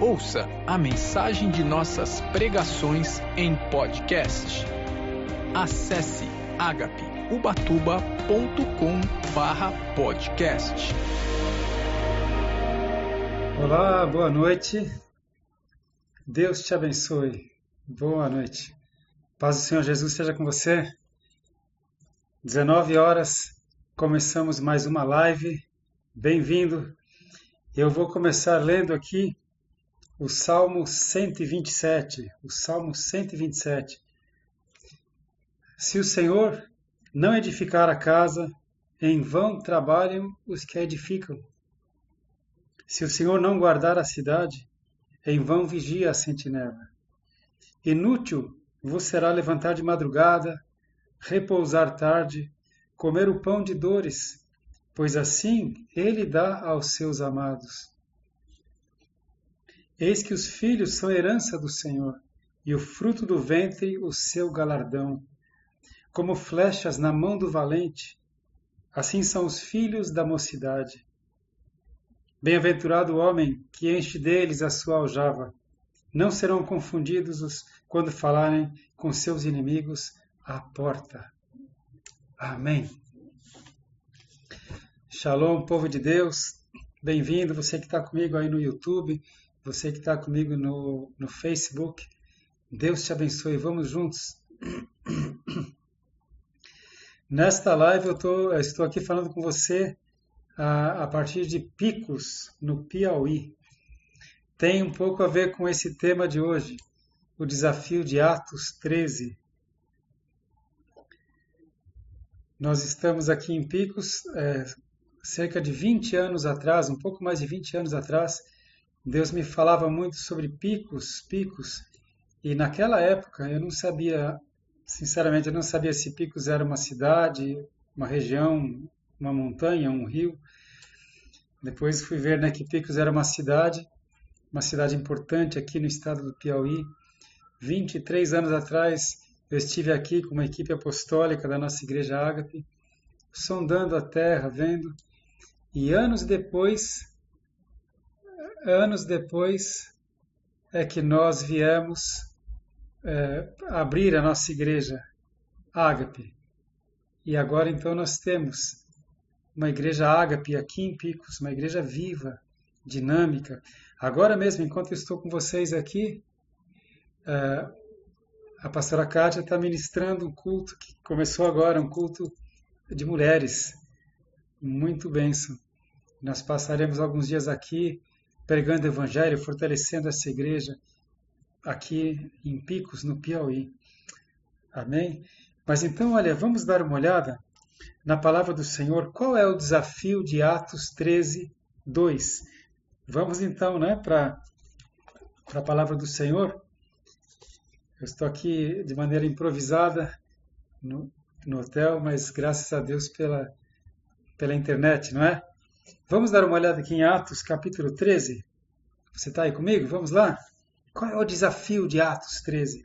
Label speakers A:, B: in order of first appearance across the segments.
A: Ouça a mensagem de nossas pregações em podcast. Acesse agapeubatuba.com/podcast.
B: Olá, boa noite. Deus te abençoe. Boa noite. Paz do Senhor Jesus esteja com você. 19 horas, começamos mais uma live. Bem-vindo. Eu vou começar lendo aqui o Salmo 127. O Salmo 127. Se o Senhor não edificar a casa, em vão trabalham os que a edificam. Se o Senhor não guardar a cidade, em vão vigia a sentinela. Inútil vos será levantar de madrugada, repousar tarde, comer o pão de dores, pois assim ele dá aos seus amados. Eis que os filhos são herança do Senhor, e o fruto do ventre o seu galardão. Como flechas na mão do valente, assim são os filhos da mocidade. Bem-aventurado o homem que enche deles a sua aljava. Não serão confundidos os, quando falarem com seus inimigos à porta. Amém. Shalom, povo de Deus. Bem-vindo, você que está comigo aí no YouTube, você que está comigo no, no Facebook. Deus te abençoe. Vamos juntos. Nesta live eu, tô, eu estou aqui falando com você a, a partir de Picos, no Piauí. Tem um pouco a ver com esse tema de hoje, o desafio de Atos 13. Nós estamos aqui em Picos, é, cerca de 20 anos atrás, um pouco mais de 20 anos atrás, Deus me falava muito sobre picos, picos, e naquela época eu não sabia, sinceramente, eu não sabia se Picos era uma cidade, uma região, uma montanha, um rio. Depois fui ver né, que Picos era uma cidade, uma cidade importante aqui no estado do Piauí. 23 anos atrás eu estive aqui com uma equipe apostólica da nossa igreja Ágape, sondando a terra, vendo. E anos depois, anos depois, é que nós viemos é, abrir a nossa igreja Ágape. E agora então nós temos uma igreja ágape aqui em Picos, uma igreja viva, dinâmica. Agora mesmo, enquanto eu estou com vocês aqui, uh, a pastora Kátia está ministrando um culto que começou agora, um culto de mulheres. Muito benção. Nós passaremos alguns dias aqui pregando o evangelho, fortalecendo essa igreja aqui em Picos, no Piauí. Amém? Mas então, olha, vamos dar uma olhada na palavra do Senhor, qual é o desafio de Atos 13, 2? Vamos então né, para a palavra do Senhor. Eu estou aqui de maneira improvisada no, no hotel, mas graças a Deus pela, pela internet, não é? Vamos dar uma olhada aqui em Atos, capítulo 13. Você está aí comigo? Vamos lá? Qual é o desafio de Atos 13?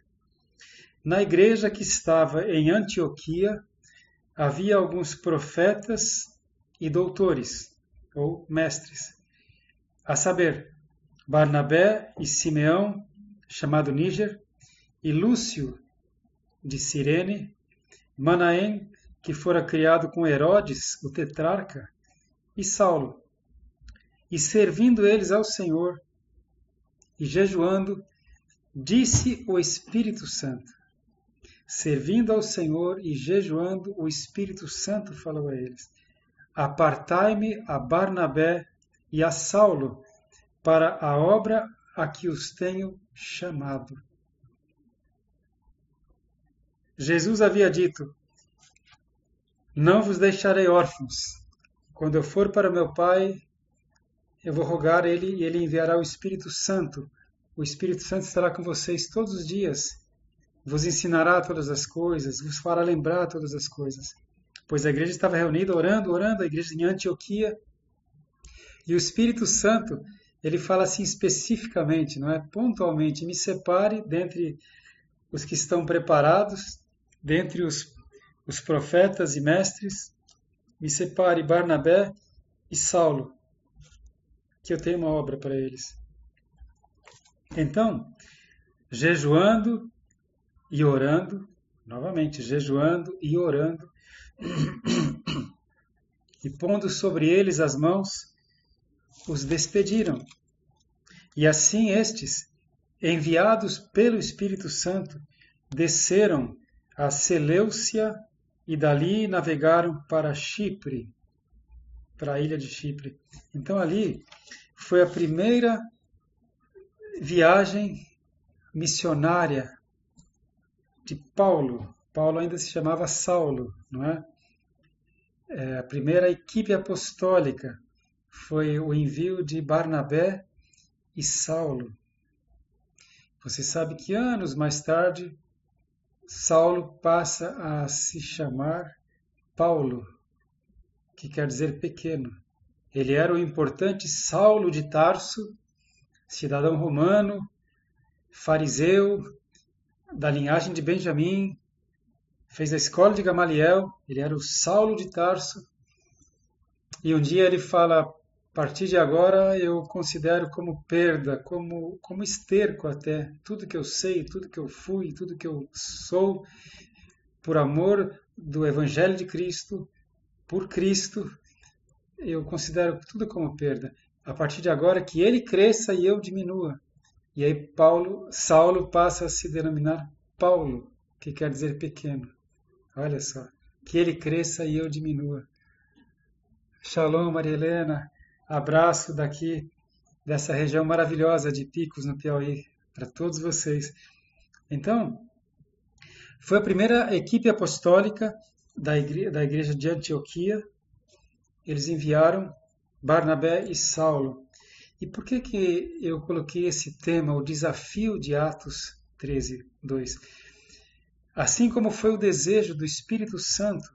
B: Na igreja que estava em Antioquia, havia alguns profetas e doutores, ou mestres, a saber, Barnabé e Simeão, chamado Níger, e Lúcio de Cirene, Manaém, que fora criado com Herodes, o tetrarca, e Saulo. E servindo eles ao Senhor e jejuando, disse o Espírito Santo: servindo ao Senhor e jejuando, o Espírito Santo falou a eles: Apartai-me a Barnabé e a Saulo para a obra a que os tenho chamado. Jesus havia dito: Não vos deixarei órfãos. Quando eu for para meu Pai, eu vou rogar Ele e Ele enviará o Espírito Santo. O Espírito Santo estará com vocês todos os dias vos ensinará todas as coisas, vos fará lembrar todas as coisas. Pois a igreja estava reunida orando, orando, a igreja em Antioquia. E o Espírito Santo, ele fala assim especificamente, não é? Pontualmente, me separe dentre os que estão preparados, dentre os, os profetas e mestres, me separe Barnabé e Saulo, que eu tenho uma obra para eles. Então, jejuando e orando, novamente, jejuando e orando, e pondo sobre eles as mãos, os despediram. E assim estes, enviados pelo Espírito Santo, desceram a Seleucia e dali navegaram para Chipre, para a ilha de Chipre. Então ali foi a primeira viagem missionária de Paulo. Paulo ainda se chamava Saulo, não é? é a primeira equipe apostólica foi o envio de Barnabé e Saulo. Você sabe que anos mais tarde, Saulo passa a se chamar Paulo, que quer dizer pequeno. Ele era o importante Saulo de Tarso, cidadão romano, fariseu, da linhagem de Benjamim, fez a escola de Gamaliel, ele era o Saulo de Tarso. E um dia ele fala: a partir de agora eu considero como perda, como, como esterco até, tudo que eu sei, tudo que eu fui, tudo que eu sou, por amor do Evangelho de Cristo, por Cristo, eu considero tudo como perda. A partir de agora que ele cresça e eu diminua. E aí Paulo, Saulo passa a se denominar Paulo, que quer dizer pequeno. Olha só, que ele cresça e eu diminua. Shalom, Maria Helena. Abraço daqui dessa região maravilhosa de Picos, no Piauí, para todos vocês. Então, foi a primeira equipe apostólica da igreja, da igreja de Antioquia. Eles enviaram Barnabé e Saulo. E por que, que eu coloquei esse tema, o desafio de Atos 13, 2? Assim como foi o desejo do Espírito Santo,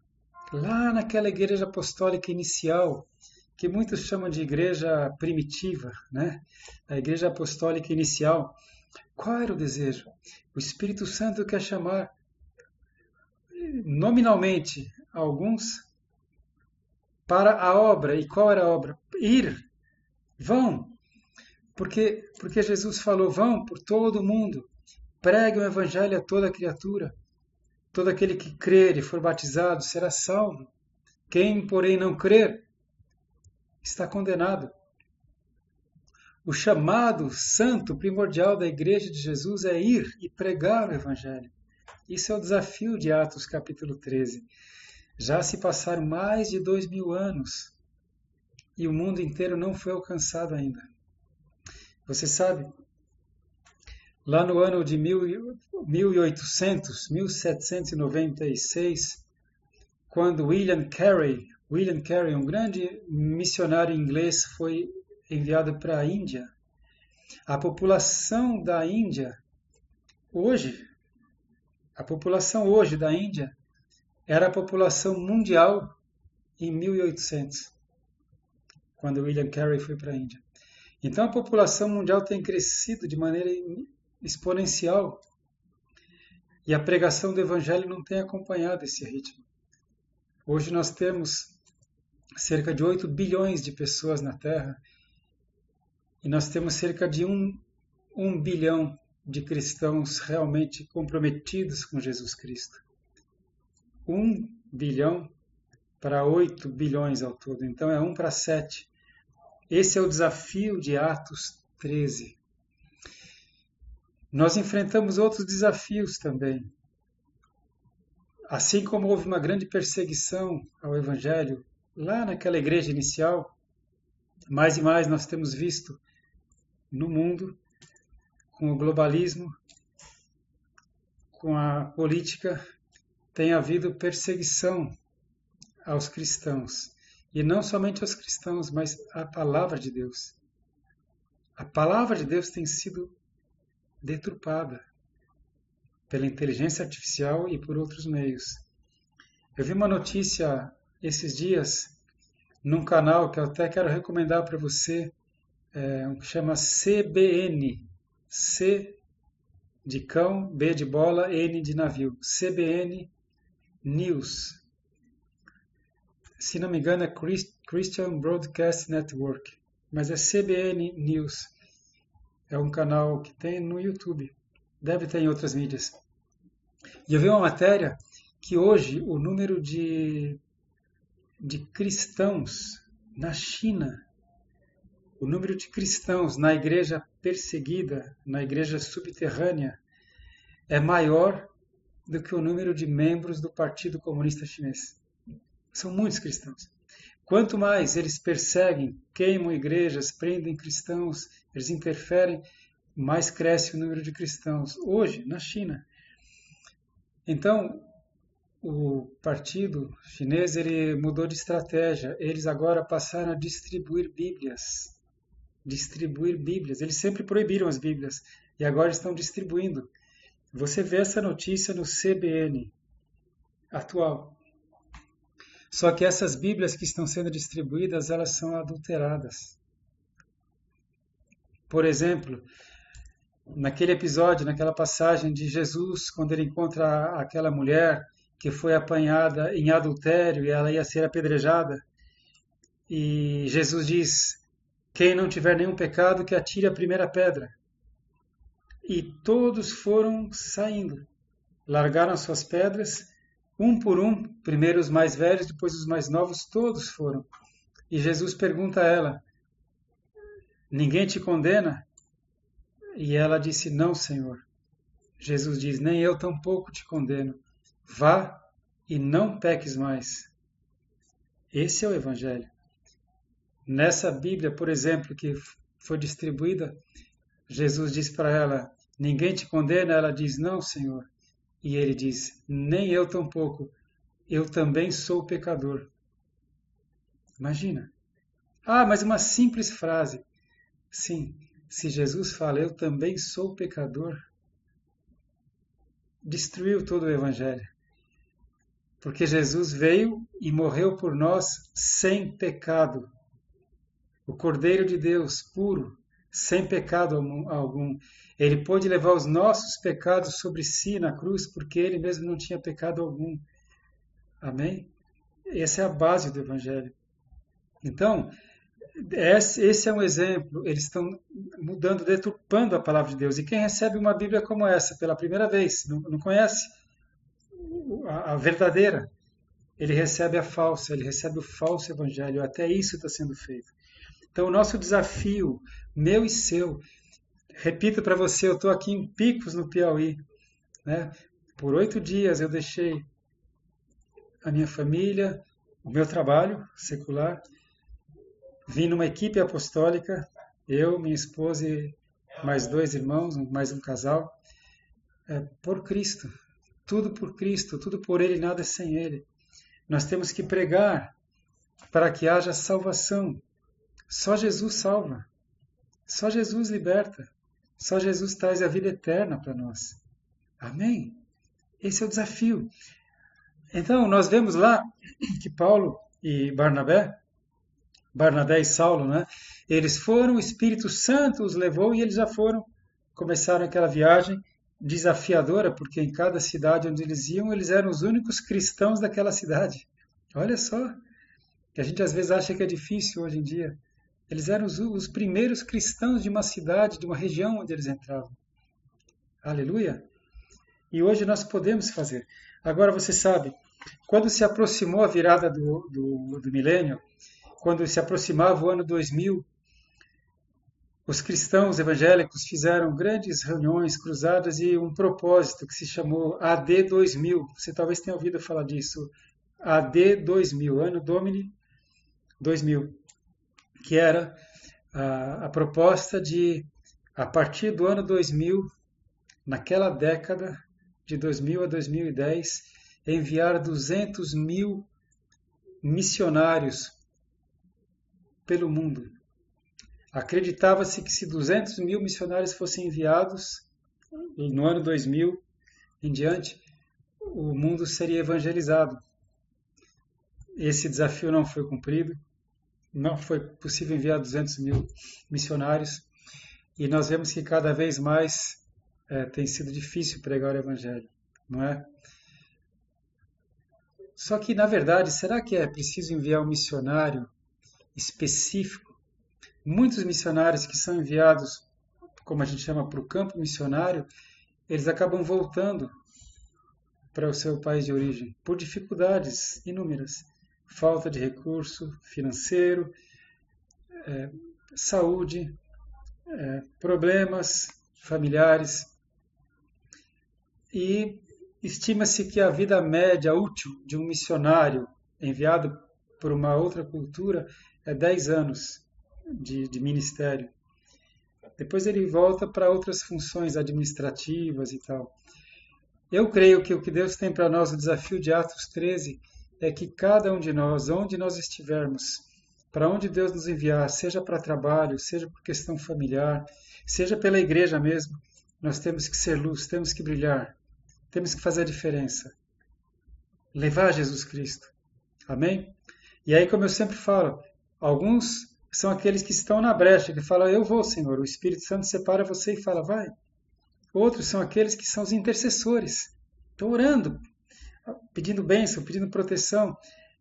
B: lá naquela igreja apostólica inicial, que muitos chamam de igreja primitiva, né? a igreja apostólica inicial. Qual era o desejo? O Espírito Santo quer chamar nominalmente alguns para a obra. E qual era a obra? Ir. Vão. Porque, porque Jesus falou: vão por todo o mundo, pregue o evangelho a toda criatura. Todo aquele que crer e for batizado será salvo. Quem, porém, não crer, está condenado. O chamado santo primordial da Igreja de Jesus é ir e pregar o Evangelho. Isso é o desafio de Atos capítulo 13. Já se passaram mais de dois mil anos e o mundo inteiro não foi alcançado ainda. Você sabe, lá no ano de 1800, 1796, quando William Carey, William Carey, um grande missionário inglês, foi enviado para a Índia, a população da Índia hoje, a população hoje da Índia era a população mundial em 1800, quando William Carey foi para a Índia. Então a população mundial tem crescido de maneira exponencial e a pregação do Evangelho não tem acompanhado esse ritmo. Hoje nós temos cerca de 8 bilhões de pessoas na Terra e nós temos cerca de 1, 1 bilhão de cristãos realmente comprometidos com Jesus Cristo. 1 bilhão para 8 bilhões ao todo, então é 1 para 7. Esse é o desafio de Atos 13. Nós enfrentamos outros desafios também. Assim como houve uma grande perseguição ao Evangelho lá naquela igreja inicial, mais e mais nós temos visto no mundo, com o globalismo, com a política, tem havido perseguição aos cristãos. E não somente aos cristãos, mas à palavra de Deus. A palavra de Deus tem sido deturpada pela inteligência artificial e por outros meios. Eu vi uma notícia esses dias num canal que eu até quero recomendar para você, é, que chama CBN, C de cão, B de bola, N de navio, CBN News se não me engano, é Christian Broadcast Network, mas é CBN News. É um canal que tem no YouTube. Deve ter em outras mídias. E eu vi uma matéria que hoje o número de, de cristãos na China, o número de cristãos na igreja perseguida, na igreja subterrânea, é maior do que o número de membros do Partido Comunista Chinês. São muitos cristãos. Quanto mais eles perseguem, queimam igrejas, prendem cristãos, eles interferem, mais cresce o número de cristãos. Hoje, na China. Então, o partido chinês ele mudou de estratégia. Eles agora passaram a distribuir Bíblias. Distribuir Bíblias. Eles sempre proibiram as Bíblias e agora estão distribuindo. Você vê essa notícia no CBN atual. Só que essas Bíblias que estão sendo distribuídas, elas são adulteradas. Por exemplo, naquele episódio, naquela passagem de Jesus, quando ele encontra aquela mulher que foi apanhada em adultério e ela ia ser apedrejada, e Jesus diz: Quem não tiver nenhum pecado, que atire a primeira pedra. E todos foram saindo, largaram suas pedras, um por um, primeiro os mais velhos, depois os mais novos, todos foram. E Jesus pergunta a ela: Ninguém te condena? E ela disse: Não, Senhor. Jesus diz: Nem eu tampouco te condeno. Vá e não peques mais. Esse é o Evangelho. Nessa Bíblia, por exemplo, que foi distribuída, Jesus diz para ela: Ninguém te condena? Ela diz: Não, Senhor. E ele diz: Nem eu tampouco. Eu também sou pecador. Imagina. Ah, mas uma simples frase. Sim, se Jesus fala, eu também sou pecador, destruiu todo o Evangelho. Porque Jesus veio e morreu por nós sem pecado. O Cordeiro de Deus, puro, sem pecado algum. Ele pôde levar os nossos pecados sobre si na cruz, porque ele mesmo não tinha pecado algum. Amém? Essa é a base do Evangelho. Então, esse é um exemplo. Eles estão mudando, deturpando a palavra de Deus. E quem recebe uma Bíblia como essa pela primeira vez, não, não conhece a, verdadeira, ele recebe a falsa, ele recebe o falso Evangelho. Até isso está sendo feito. Então, o nosso desafio, meu e seu, repito para você, eu estou aqui em Picos, no Piauí. Né? Por oito dias eu deixei a minha família, o meu trabalho secular, vim numa equipe apostólica, eu, minha esposa e mais dois irmãos, mais um casal, é, por Cristo. Tudo por Cristo, tudo por Ele, nada sem Ele. Nós temos que pregar para que haja salvação. Só Jesus salva. Só Jesus liberta. Só Jesus traz a vida eterna para nós. Amém? Esse é o desafio. Então, nós vemos lá que Paulo e Barnabé, Barnabé e Saulo, né? Eles foram, o Espírito Santo os levou e eles já foram, começaram aquela viagem desafiadora, porque em cada cidade onde eles iam, eles eram os únicos cristãos daquela cidade. Olha só, que a gente às vezes acha que é difícil hoje em dia. Eles eram os, os primeiros cristãos de uma cidade, de uma região onde eles entravam. Aleluia! E hoje nós podemos fazer. Agora você sabe, quando se aproximou a virada do, do, do milênio, quando se aproximava o ano 2000, os cristãos evangélicos fizeram grandes reuniões cruzadas e um propósito que se chamou AD 2000. Você talvez tenha ouvido falar disso. AD 2000, ano Domini 2000 que era a, a proposta de, a partir do ano 2000, naquela década, de 2000 a 2010, enviar 200 mil missionários pelo mundo. Acreditava-se que se 200 mil missionários fossem enviados no ano 2000 em diante, o mundo seria evangelizado. Esse desafio não foi cumprido não foi possível enviar 200 mil missionários e nós vemos que cada vez mais é, tem sido difícil pregar o Evangelho, não é? Só que, na verdade, será que é preciso enviar um missionário específico? Muitos missionários que são enviados como a gente chama, para o campo missionário, eles acabam voltando para o seu país de origem por dificuldades inúmeras, falta de recurso financeiro, é, saúde, é, problemas familiares. E estima-se que a vida média útil de um missionário enviado por uma outra cultura é 10 anos de, de ministério. Depois ele volta para outras funções administrativas e tal. Eu creio que o que Deus tem para nós, o desafio de Atos 13, é que cada um de nós, onde nós estivermos, para onde Deus nos enviar, seja para trabalho, seja por questão familiar, seja pela igreja mesmo, nós temos que ser luz, temos que brilhar, temos que fazer a diferença. Levar Jesus Cristo. Amém? E aí, como eu sempre falo, alguns são aqueles que estão na brecha, que falam, eu vou, Senhor. O Espírito Santo separa você e fala, vai. Outros são aqueles que são os intercessores. Estão orando, pedindo bênção, pedindo proteção.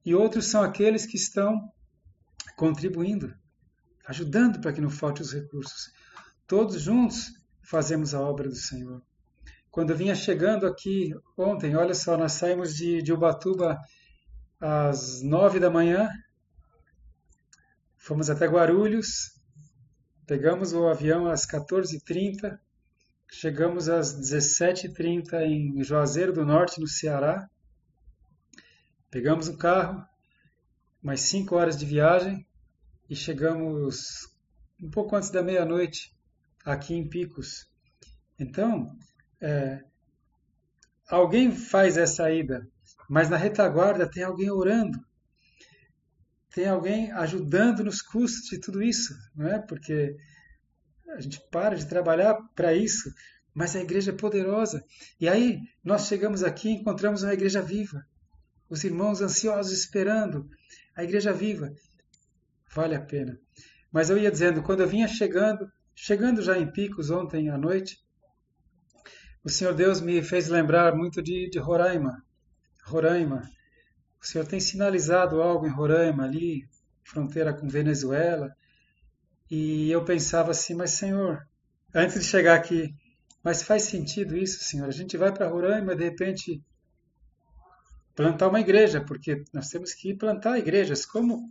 B: E outros são aqueles que estão contribuindo, ajudando para que não falte os recursos. Todos juntos fazemos a obra do Senhor. Quando eu vinha chegando aqui ontem, olha só, nós saímos de, de Ubatuba às nove da manhã, fomos até Guarulhos, pegamos o avião às 14h30, chegamos às 17h30 em Juazeiro do Norte, no Ceará, pegamos o carro, mais cinco horas de viagem e chegamos um pouco antes da meia-noite aqui em Picos. Então, é, alguém faz essa ida, mas na retaguarda tem alguém orando, tem alguém ajudando nos custos de tudo isso, não é? Porque a gente para de trabalhar para isso, mas a igreja é poderosa. E aí nós chegamos aqui e encontramos uma igreja viva. Os irmãos ansiosos esperando a igreja viva. Vale a pena. Mas eu ia dizendo, quando eu vinha chegando, chegando já em Picos ontem à noite, o Senhor Deus me fez lembrar muito de, de Roraima. Roraima. O Senhor tem sinalizado algo em Roraima, ali, fronteira com Venezuela. E eu pensava assim, mas Senhor, antes de chegar aqui, mas faz sentido isso, Senhor? A gente vai para Roraima de repente plantar uma igreja, porque nós temos que plantar igrejas, como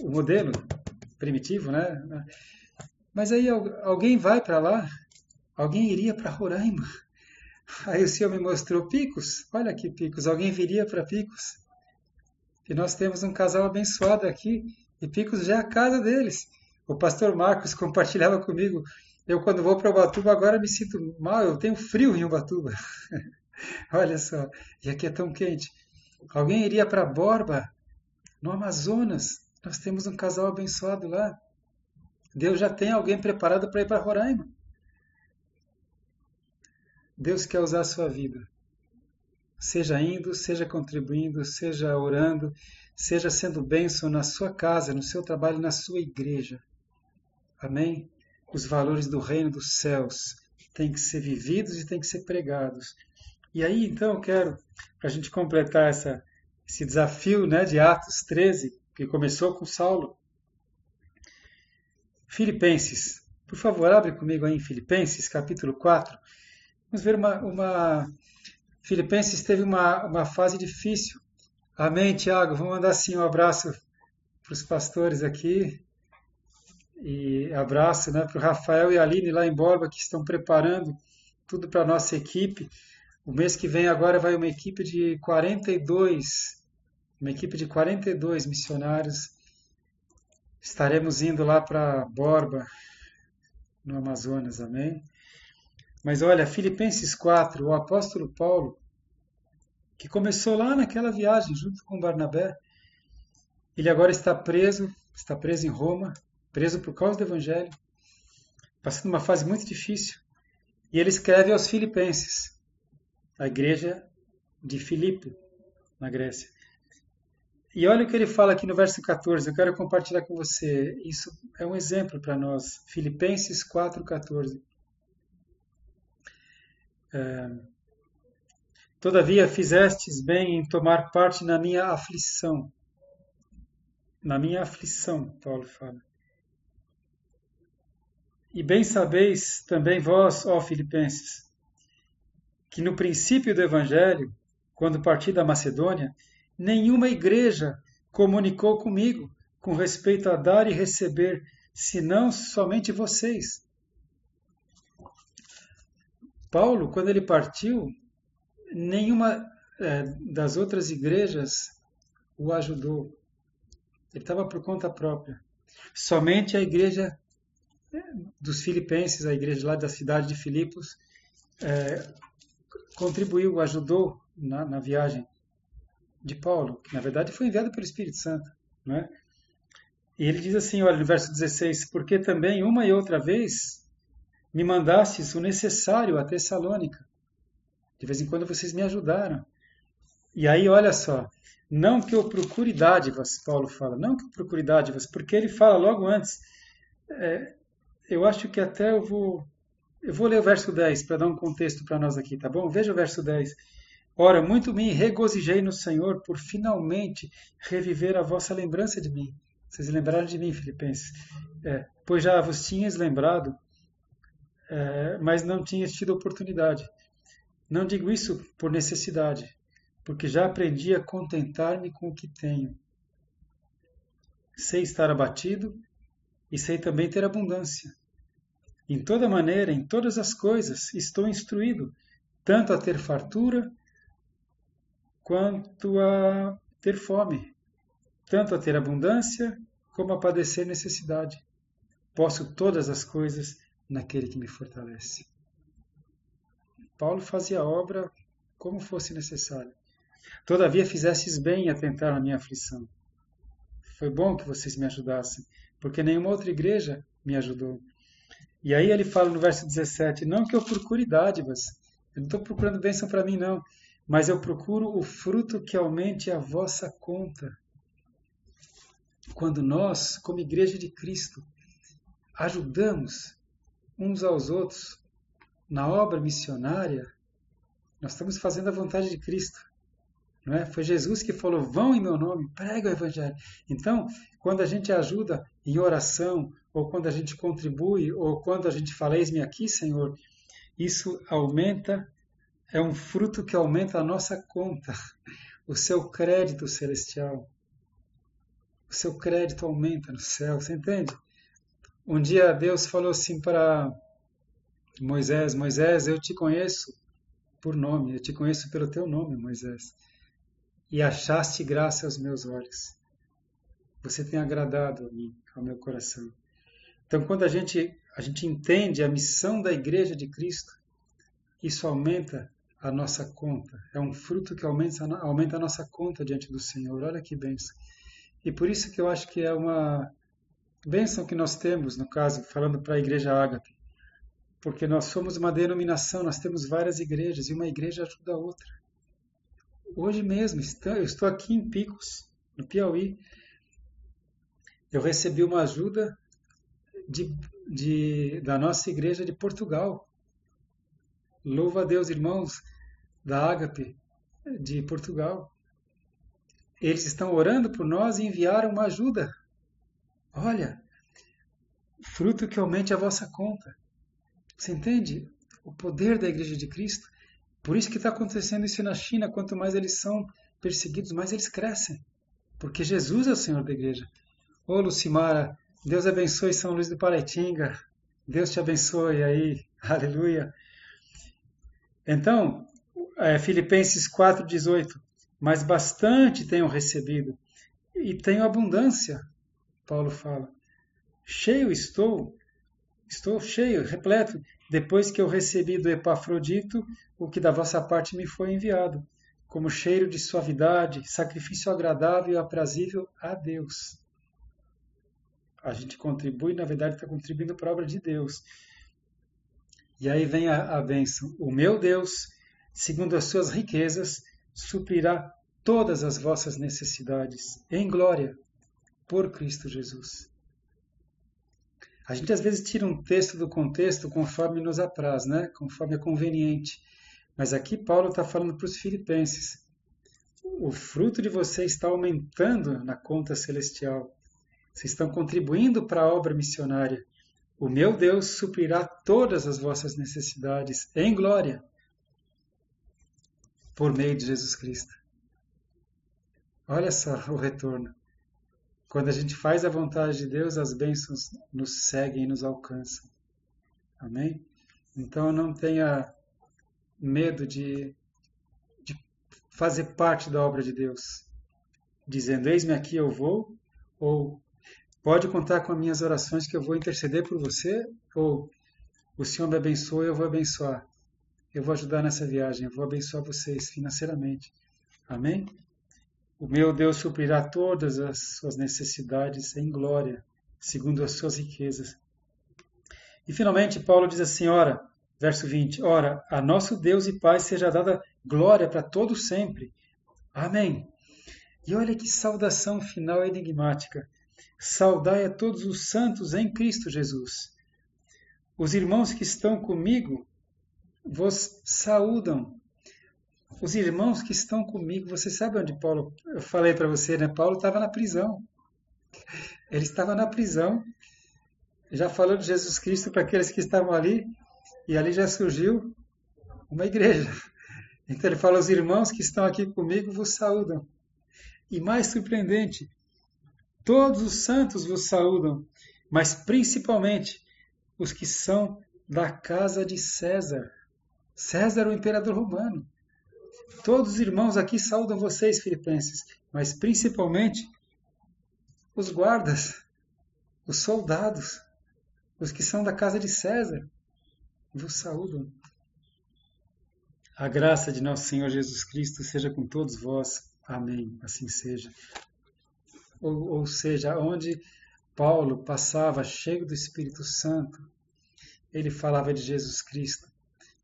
B: o modelo primitivo, né? Mas aí alguém vai para lá, alguém iria para Roraima. Aí o Senhor me mostrou Picos, olha aqui Picos, alguém viria para Picos. E nós temos um casal abençoado aqui, e Picos já é a casa deles. O pastor Marcos compartilhava comigo, eu quando vou para Ubatuba agora me sinto mal, eu tenho frio em Ubatuba. olha só, e aqui é tão quente. Alguém iria para Borba, no Amazonas. Nós temos um casal abençoado lá. Deus já tem alguém preparado para ir para Roraima. Deus quer usar a sua vida. Seja indo, seja contribuindo, seja orando, seja sendo bênção na sua casa, no seu trabalho, na sua igreja. Amém? Os valores do reino dos céus têm que ser vividos e têm que ser pregados. E aí, então, eu quero, para a gente completar essa, esse desafio né, de Atos 13, que começou com Saulo. Filipenses. Por favor, abre comigo aí em Filipenses, capítulo 4. Vamos ver uma. uma... Filipenses teve uma, uma fase difícil. Amém, Tiago? Vamos mandar sim um abraço para os pastores aqui. E abraço né, para o Rafael e a Aline lá em Borba, que estão preparando tudo para a nossa equipe. O mês que vem agora vai uma equipe de 42, uma equipe de 42 missionários. Estaremos indo lá para Borba, no Amazonas, amém? Mas olha, Filipenses 4, o apóstolo Paulo, que começou lá naquela viagem junto com Barnabé, ele agora está preso, está preso em Roma, preso por causa do evangelho, passando uma fase muito difícil. E ele escreve aos Filipenses a igreja de Filipe, na Grécia. E olha o que ele fala aqui no verso 14, eu quero compartilhar com você. Isso é um exemplo para nós. Filipenses 4,14. É, Todavia fizestes bem em tomar parte na minha aflição. Na minha aflição, Paulo fala. E bem sabeis também vós, ó Filipenses, que no princípio do Evangelho, quando parti da Macedônia, nenhuma igreja comunicou comigo com respeito a dar e receber, senão somente vocês. Paulo, quando ele partiu, nenhuma é, das outras igrejas o ajudou. Ele estava por conta própria. Somente a igreja é, dos filipenses, a igreja lá da cidade de Filipos, é, contribuiu, ajudou na, na, viagem de Paulo, que na verdade foi enviado pelo Espírito Santo. Né? E ele diz assim, olha, no verso 16, porque também uma e outra vez me mandastes o necessário a Tessalônica. De vez em quando vocês me ajudaram. E aí, olha só, não que eu procure dádivas, Paulo fala, não que eu procure dádivas, porque ele fala logo antes, é, eu acho que até eu vou, eu vou ler o verso 10 para dar um contexto para nós aqui, tá bom? Veja o verso 10. Ora, muito me regozijei no Senhor por finalmente reviver a vossa lembrança de mim. Vocês lembraram de mim, Filipenses? É, pois já vos tinhas lembrado, é, mas não tinhas tido oportunidade. Não digo isso por necessidade, porque já aprendi a contentar-me com o que tenho. Sei estar abatido e sei também ter abundância. Em toda maneira, em todas as coisas, estou instruído, tanto a ter fartura quanto a ter fome, tanto a ter abundância como a padecer necessidade. Posso todas as coisas naquele que me fortalece. Paulo fazia a obra como fosse necessário. Todavia fizestes bem em atentar na minha aflição. Foi bom que vocês me ajudassem, porque nenhuma outra igreja me ajudou. E aí ele fala no verso 17: Não que eu procure dádivas, eu não estou procurando bênção para mim, não, mas eu procuro o fruto que aumente a vossa conta. Quando nós, como igreja de Cristo, ajudamos uns aos outros na obra missionária, nós estamos fazendo a vontade de Cristo. Não é? Foi Jesus que falou: vão em meu nome, prega o Evangelho. Então, quando a gente ajuda em oração, ou quando a gente contribui, ou quando a gente fala: Eis-me aqui, Senhor, isso aumenta, é um fruto que aumenta a nossa conta, o seu crédito celestial. O seu crédito aumenta no céu, você entende? Um dia Deus falou assim para Moisés: Moisés, eu te conheço por nome, eu te conheço pelo teu nome, Moisés e achaste graça aos meus olhos. Você tem agradado a mim, ao meu coração. Então, quando a gente, a gente entende a missão da Igreja de Cristo, isso aumenta a nossa conta. É um fruto que aumenta, aumenta a nossa conta diante do Senhor. Olha que bênção. E por isso que eu acho que é uma bênção que nós temos, no caso, falando para a Igreja Ágape. Porque nós somos uma denominação, nós temos várias igrejas e uma igreja ajuda a outra. Hoje mesmo, eu estou aqui em Picos, no Piauí. Eu recebi uma ajuda de, de, da nossa igreja de Portugal. Louva a Deus, irmãos da Ágape de Portugal. Eles estão orando por nós e enviaram uma ajuda. Olha, fruto que aumente a vossa conta. Você entende o poder da Igreja de Cristo? Por isso que está acontecendo isso na China. Quanto mais eles são perseguidos, mais eles crescem. Porque Jesus é o Senhor da igreja. Ô Lucimara, Deus abençoe São Luís do Paraitinga. Deus te abençoe aí. Aleluia. Então, é, Filipenses 4,18. Mas bastante tenho recebido e tenho abundância, Paulo fala. Cheio estou, estou cheio, repleto, depois que eu recebi do Epafrodito o que da vossa parte me foi enviado, como cheiro de suavidade, sacrifício agradável e aprazível a Deus. A gente contribui, na verdade, está contribuindo para a obra de Deus. E aí vem a, a bênção. O meu Deus, segundo as suas riquezas, suprirá todas as vossas necessidades em glória por Cristo Jesus. A gente às vezes tira um texto do contexto conforme nos apraz, né? conforme é conveniente. Mas aqui Paulo está falando para os filipenses: o fruto de vocês está aumentando na conta celestial. Vocês estão contribuindo para a obra missionária. O meu Deus suprirá todas as vossas necessidades em glória por meio de Jesus Cristo. Olha só o retorno. Quando a gente faz a vontade de Deus, as bênçãos nos seguem e nos alcançam. Amém? Então não tenha medo de, de fazer parte da obra de Deus, dizendo: Eis-me aqui, eu vou, ou pode contar com as minhas orações que eu vou interceder por você, ou o Senhor me abençoa eu vou abençoar. Eu vou ajudar nessa viagem, eu vou abençoar vocês financeiramente. Amém? O meu Deus suprirá todas as suas necessidades em glória, segundo as suas riquezas. E finalmente, Paulo diz assim: ora, verso 20: Ora, a nosso Deus e Pai seja dada glória para todo sempre. Amém. E olha que saudação final enigmática. Saudai a todos os santos em Cristo Jesus. Os irmãos que estão comigo vos saúdam. Os irmãos que estão comigo, você sabe onde Paulo, eu falei para você, né? Paulo estava na prisão. Ele estava na prisão, já falou de Jesus Cristo para aqueles que estavam ali, e ali já surgiu uma igreja. Então ele fala: os irmãos que estão aqui comigo vos saúdam. E mais surpreendente, todos os santos vos saúdam, mas principalmente os que são da casa de César. César, o imperador romano. Todos os irmãos aqui saudam vocês, filipenses, mas principalmente os guardas, os soldados, os que são da casa de César, vos saúdam. A graça de nosso Senhor Jesus Cristo seja com todos vós. Amém. Assim seja. Ou, ou seja, onde Paulo passava cheio do Espírito Santo, ele falava de Jesus Cristo.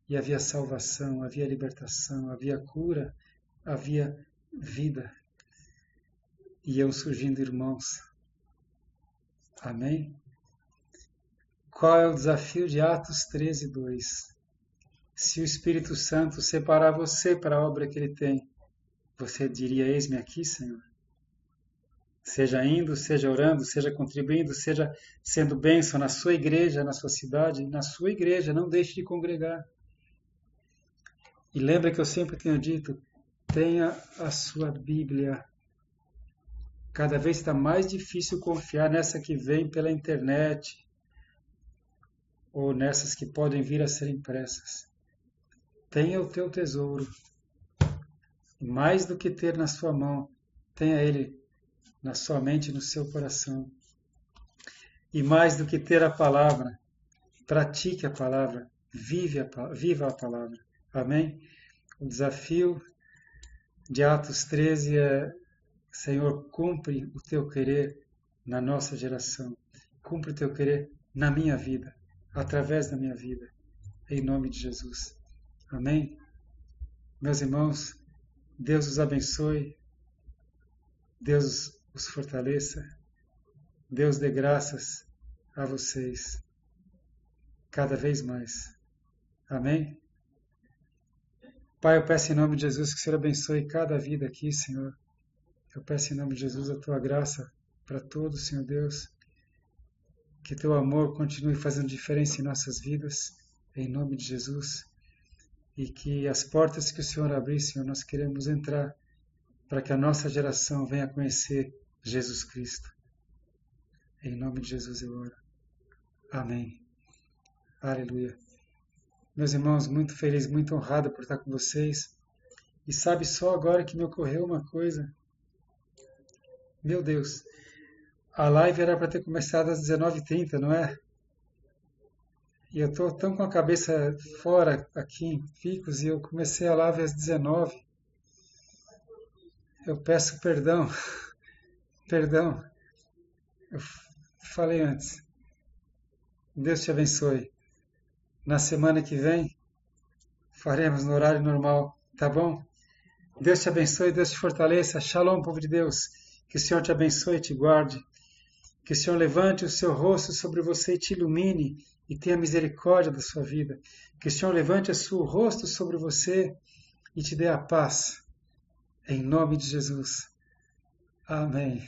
B: E havia salvação, havia libertação, havia cura, havia vida. E iam surgindo irmãos. Amém? Qual é o desafio de Atos 13, 2? Se o Espírito Santo separar você para a obra que ele tem, você diria: Eis-me aqui, Senhor? Seja indo, seja orando, seja contribuindo, seja sendo bênção na sua igreja, na sua cidade, na sua igreja, não deixe de congregar. E lembra que eu sempre tenho dito: tenha a sua Bíblia. Cada vez está mais difícil confiar nessa que vem pela internet ou nessas que podem vir a ser impressas. Tenha o teu tesouro. Mais do que ter na sua mão, tenha ele na sua mente e no seu coração. E mais do que ter a palavra, pratique a palavra, vive a, viva a palavra. Amém? O desafio de Atos 13 é: Senhor, cumpre o teu querer na nossa geração, cumpre o teu querer na minha vida, através da minha vida, em nome de Jesus. Amém? Meus irmãos, Deus os abençoe, Deus os fortaleça, Deus dê graças a vocês cada vez mais. Amém? Pai, eu peço em nome de Jesus que o Senhor abençoe cada vida aqui, Senhor. Eu peço em nome de Jesus a tua graça para todos, Senhor Deus. Que teu amor continue fazendo diferença em nossas vidas, em nome de Jesus e que as portas que o Senhor abrir, Senhor, nós queremos entrar para que a nossa geração venha conhecer Jesus Cristo. Em nome de Jesus eu oro. Amém. Aleluia. Meus irmãos, muito feliz, muito honrado por estar com vocês. E sabe só agora que me ocorreu uma coisa. Meu Deus, a live era para ter começado às 19h30, não é? E eu estou tão com a cabeça fora aqui em Picos e eu comecei a live às 19. Eu peço perdão. perdão. Eu falei antes. Deus te abençoe. Na semana que vem faremos no horário normal, tá bom? Deus te abençoe, Deus te fortaleça. Shalom, povo de Deus. Que o Senhor te abençoe e te guarde. Que o Senhor levante o seu rosto sobre você e te ilumine e tenha misericórdia da sua vida. Que o Senhor levante o seu rosto sobre você e te dê a paz. Em nome de Jesus. Amém.